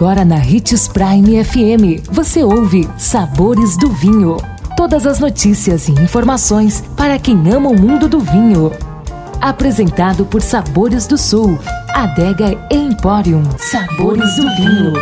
Agora na Ritz Prime FM, você ouve Sabores do Vinho. Todas as notícias e informações para quem ama o mundo do vinho. Apresentado por Sabores do Sul, Adega Emporium. Sabores do Vinho.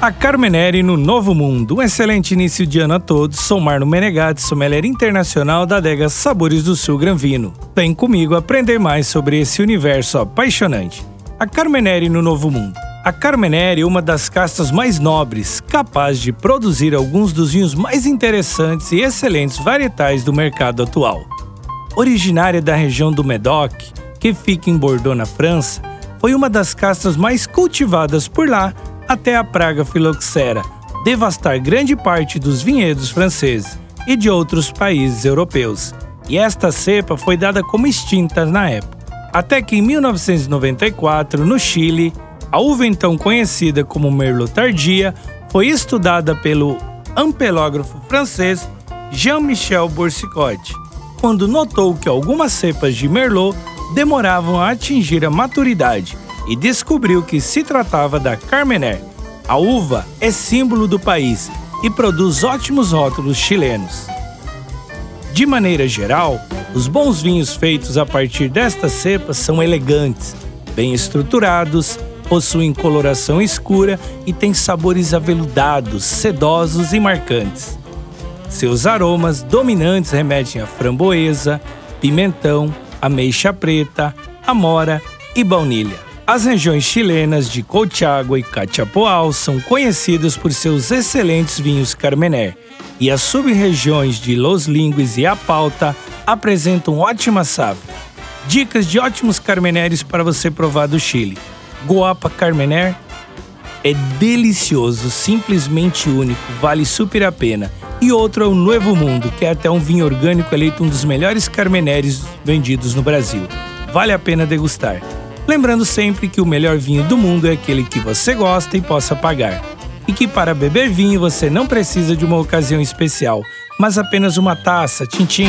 A Carmenere no Novo Mundo. Um excelente início de ano a todos. Sou Marno Menegatti, sommelier internacional da adega Sabores do Sul Granvino. Vem comigo aprender mais sobre esse universo apaixonante. A Carmenere no Novo Mundo. A Carmenere é uma das castas mais nobres, capaz de produzir alguns dos vinhos mais interessantes e excelentes varietais do mercado atual. Originária da região do Medoc, que fica em Bordeaux, na França, foi uma das castas mais cultivadas por lá até a praga filoxera devastar grande parte dos vinhedos franceses e de outros países europeus. E esta cepa foi dada como extinta na época. Até que em 1994, no Chile, a uva então conhecida como Merlot tardia foi estudada pelo ampelógrafo francês Jean-Michel Boursicotte, quando notou que algumas cepas de Merlot demoravam a atingir a maturidade e descobriu que se tratava da Carmener. A uva é símbolo do país e produz ótimos rótulos chilenos. De maneira geral, os bons vinhos feitos a partir destas cepas são elegantes, bem estruturados, possuem coloração escura e têm sabores aveludados, sedosos e marcantes. Seus aromas dominantes remetem a framboesa, pimentão, ameixa preta, amora e baunilha. As regiões chilenas de Colchagua e Cachapoal são conhecidas por seus excelentes vinhos Carmener, e as sub-regiões de Los Lingues e Apalta apresentam ótima safra. Dicas de ótimos carmeneres para você provar do Chile. Guapa Carmener é delicioso, simplesmente único, vale super a pena. E outro é o Novo Mundo, que é até um vinho orgânico eleito um dos melhores carmeneres vendidos no Brasil. Vale a pena degustar. Lembrando sempre que o melhor vinho do mundo é aquele que você gosta e possa pagar e que para beber vinho você não precisa de uma ocasião especial, mas apenas uma taça, tintim.